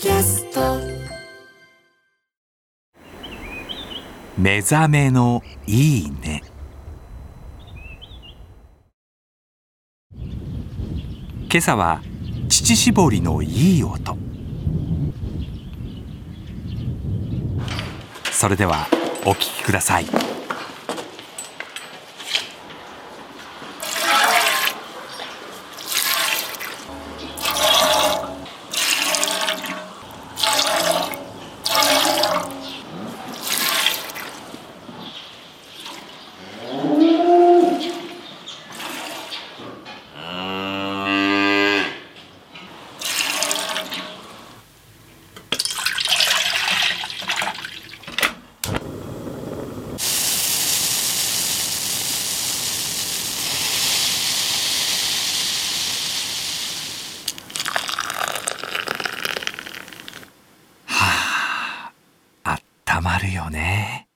キャスト。目覚めのいいね。今朝は乳搾りのいい音。それではお聞きください。あったまるよね。